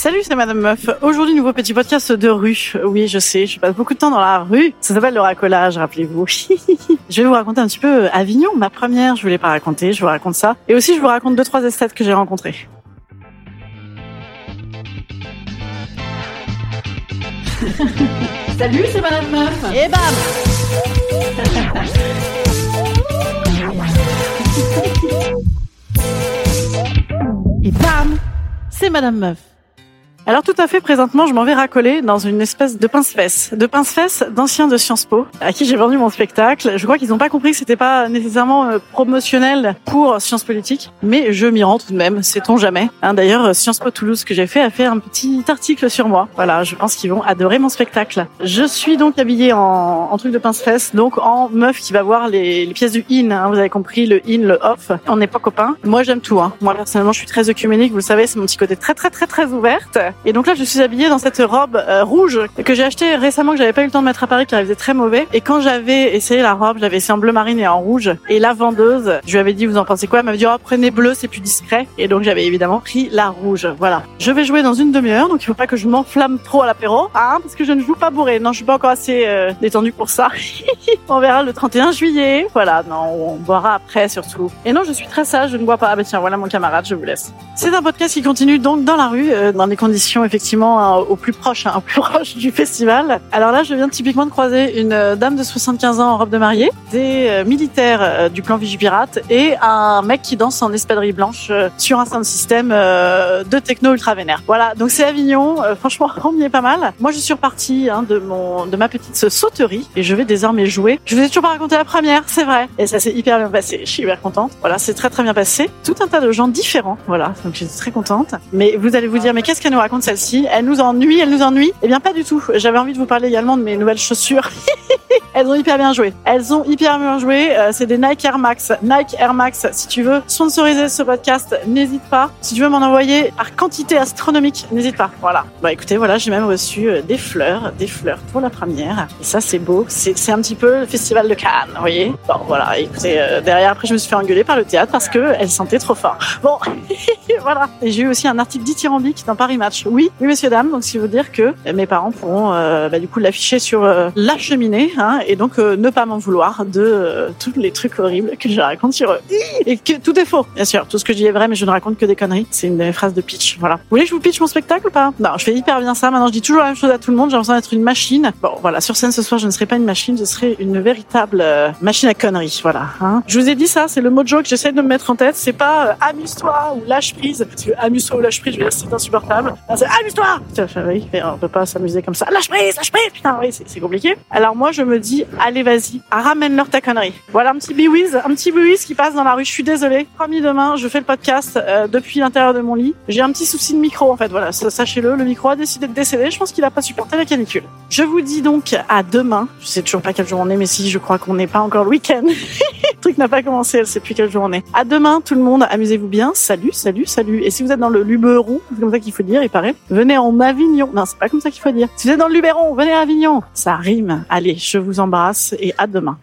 Salut, c'est Madame Meuf. Aujourd'hui, nouveau petit podcast de rue. Oui, je sais, je passe beaucoup de temps dans la rue. Ça s'appelle le racolage, rappelez-vous. je vais vous raconter un petit peu Avignon, ma première. Je voulais pas raconter, je vous raconte ça. Et aussi, je vous raconte deux, trois esthètes que j'ai rencontrés. Salut, c'est Madame Meuf. Et bam Et bam C'est Madame Meuf. Alors tout à fait, présentement, je m'en vais racoler dans une espèce de pince-fesse, de pince-fesse d'anciens de Sciences Po, à qui j'ai vendu mon spectacle. Je crois qu'ils n'ont pas compris que c'était pas nécessairement euh, promotionnel pour Sciences Politiques, mais je m'y rends tout de même, sait-on jamais. Hein, D'ailleurs, Sciences Po Toulouse que j'ai fait a fait un petit article sur moi. Voilà, je pense qu'ils vont adorer mon spectacle. Je suis donc habillée en, truc de pince-fesse, donc en meuf qui va voir les, les pièces du in. Hein, vous avez compris, le in, le off. On n'est pas copains. Moi, j'aime tout. Hein. Moi, personnellement, je suis très œcuménique. Vous le savez, c'est mon petit côté très, très, très, très ouverte. Et donc là, je suis habillée dans cette robe euh, rouge que j'ai achetée récemment, que j'avais pas eu le temps de mettre à Paris, car elle faisait très mauvais. Et quand j'avais essayé la robe, j'avais essayé en bleu marine et en rouge. Et la vendeuse, je lui avais dit, vous en pensez quoi? Elle m'avait dit, oh, prenez bleu, c'est plus discret. Et donc j'avais évidemment pris la rouge. Voilà. Je vais jouer dans une demi-heure, donc il faut pas que je m'enflamme trop à l'apéro, hein, parce que je ne joue pas bourré. Non, je suis pas encore assez euh, détendue pour ça. on verra le 31 juillet. Voilà, non, on boira après surtout. Et non, je suis très sage, je ne bois pas. Ah bah tiens, voilà mon camarade, je vous laisse. C'est un podcast qui continue donc dans la rue, euh, dans des conditions effectivement hein, au plus proche, hein, au plus proche du festival. Alors là, je viens typiquement de croiser une euh, dame de 75 ans en robe de mariée, des euh, militaires euh, du clan Vigipirate et un mec qui danse en espadrille blanche sur un sound system de techno ultra vénère. Voilà, donc c'est Avignon. Franchement, on y est pas mal. Moi, je suis repartie hein, de mon de ma petite sauterie et je vais désormais jouer. Je vous ai toujours pas raconté la première, c'est vrai. Et ça s'est hyper bien passé. Je suis hyper contente. Voilà, c'est très très bien passé. Tout un tas de gens différents. Voilà, donc j'étais très contente. Mais vous allez vous dire, mais qu'est-ce qu'elle nous raconte celle-ci Elle nous ennuie, elle nous ennuie. Eh bien, pas du tout. J'avais envie de vous parler également de mes nouvelles chaussures. Elles ont hyper bien joué. Elles ont hyper bien joué. Euh, c'est des Nike Air Max. Nike Air Max. Si tu veux sponsoriser ce podcast, n'hésite pas. Si tu veux m'en envoyer par quantité astronomique, n'hésite pas. Voilà. Bah écoutez, voilà, j'ai même reçu euh, des fleurs, des fleurs pour la première. Et ça, c'est beau. C'est un petit peu le festival de Cannes, vous voyez. Bon, voilà. Écoutez, euh, derrière, après, je me suis fait engueuler par le théâtre parce que elle sentait trop fort. Bon, voilà. Et j'ai eu aussi un article dithyrambique dans Paris Match. Oui, oui, messieurs dames. Donc, qui veut dire que mes parents pourront, euh, bah, du coup, l'afficher sur euh, la cheminée, hein, et donc euh, ne pas m'en vouloir de euh, tous les trucs horribles que je raconte sur eux. Et que tout est faux, bien sûr. Tout ce que je dis est vrai, mais je ne raconte que des conneries. C'est une de mes phrases de pitch. Voilà. Vous voulez que je vous pitch mon spectacle ou pas? Non, je fais hyper bien ça. Maintenant, je dis toujours la même chose à tout le monde. J'ai l'impression d'être une machine. Bon, voilà. Sur scène ce soir, je ne serai pas une machine, je serai une véritable euh, machine à conneries. Voilà. Hein. Je vous ai dit ça, c'est le mojo que j'essaie de me mettre en tête. C'est pas amuse-toi ou lâche prise. Parce que amuse-toi ou lâche prise, je dire, c'est insupportable. C'est amuse-toi. Putain, Oui, on peut pas s'amuser comme ça. Lâche prise, lâche prise. Putain, oui, c'est compliqué. Alors moi, je me dis, allez, vas-y, ramène-leur ta connerie. Voilà un petit biwiz, un petit biwiz qui passe dans la rue. Je suis désolée. Promis demain, je fais le podcast euh, depuis l'intérieur de mon lit. J'ai un petit souci de micro, en fait. Voilà, sa- sachez-le, le micro a décidé de décéder. Je pense qu'il a pas supporté la canicule. Je vous dis donc à demain. Je sais toujours pas quel jour on est, mais si, je crois qu'on n'est pas encore le week-end. le truc n'a pas commencé, elle sait plus quel jour. À demain, tout le monde. Amusez-vous bien. Salut, salut, salut. Et si vous êtes dans le Luberon, c'est comme ça qu'il faut dire, il paraît. Venez en Avignon. Non, c'est pas comme ça qu'il faut dire. Si vous êtes dans le Luberon, venez à Avignon. Ça rime. Allez, je vous embrasse et à demain.